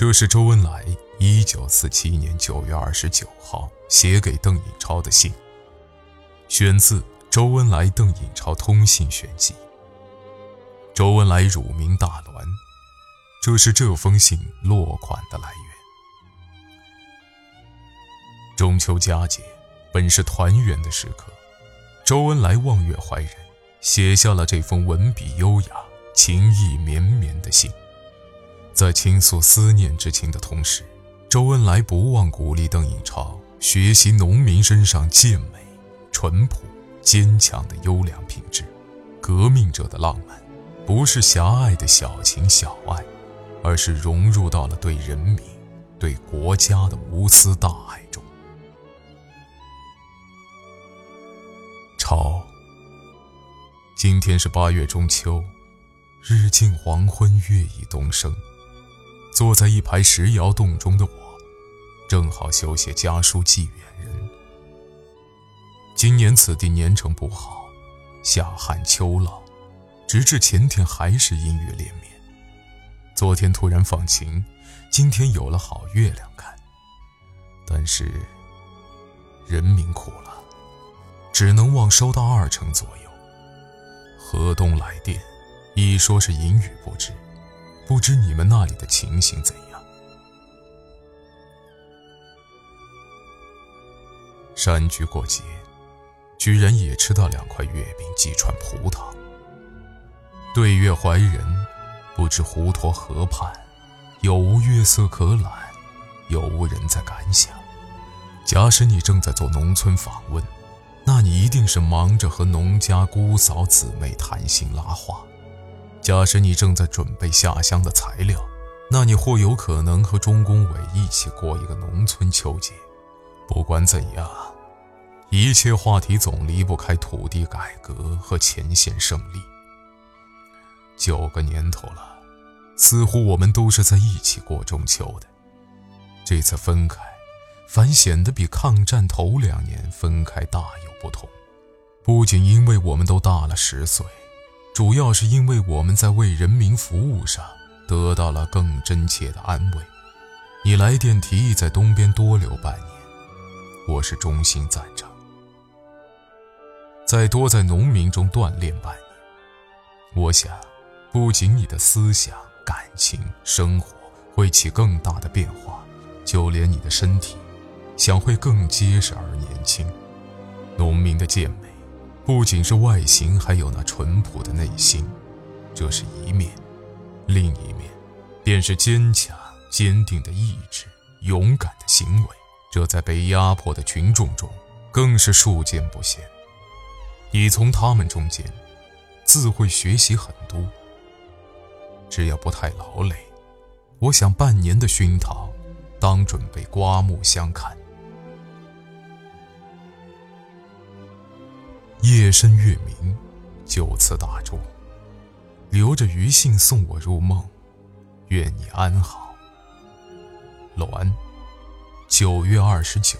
这是周恩来一九四七年九月二十九号写给邓颖超的信，选自《周恩来邓颖超通信选集》。周恩来乳名大栾，这是这封信落款的来源。中秋佳节，本是团圆的时刻，周恩来望月怀人，写下了这封文笔优雅、情意绵绵的信。在倾诉思念之情的同时，周恩来不忘鼓励邓颖超学习农民身上健美、淳朴、坚强的优良品质。革命者的浪漫，不是狭隘的小情小爱，而是融入到了对人民、对国家的无私大爱中。超，今天是八月中秋，日近黄昏，月已东升。坐在一排石窑洞中的我，正好修写家书寄远人。今年此地年成不好，夏旱秋涝，直至前天还是阴雨连绵。昨天突然放晴，今天有了好月亮看。但是人民苦了，只能望收到二成左右。河东来电，一说是阴雨不止。不知你们那里的情形怎样？山居过节，居然也吃到两块月饼、几串葡萄。对月怀人，不知滹沱河畔，有无月色可揽，有无人在感想？假使你正在做农村访问，那你一定是忙着和农家姑嫂姊妹谈心拉话。假使你正在准备下乡的材料，那你或有可能和钟公伟一起过一个农村秋节。不管怎样，一切话题总离不开土地改革和前线胜利。九个年头了，似乎我们都是在一起过中秋的。这次分开，反显得比抗战头两年分开大有不同。不仅因为我们都大了十岁。主要是因为我们在为人民服务上得到了更真切的安慰。你来电提议在东边多留半年，我是衷心赞成。再多在农民中锻炼半年，我想，不仅你的思想、感情、生活会起更大的变化，就连你的身体，想会更结实而年轻。农民的健美。不仅是外形，还有那淳朴的内心，这是一面；另一面，便是坚强、坚定的意志、勇敢的行为。这在被压迫的群众中，更是数见不鲜。你从他们中间，自会学习很多。只要不太劳累，我想半年的熏陶，当准备刮目相看。夜深月明，就此打住，留着余兴送我入梦，愿你安好。栾，九月二十九。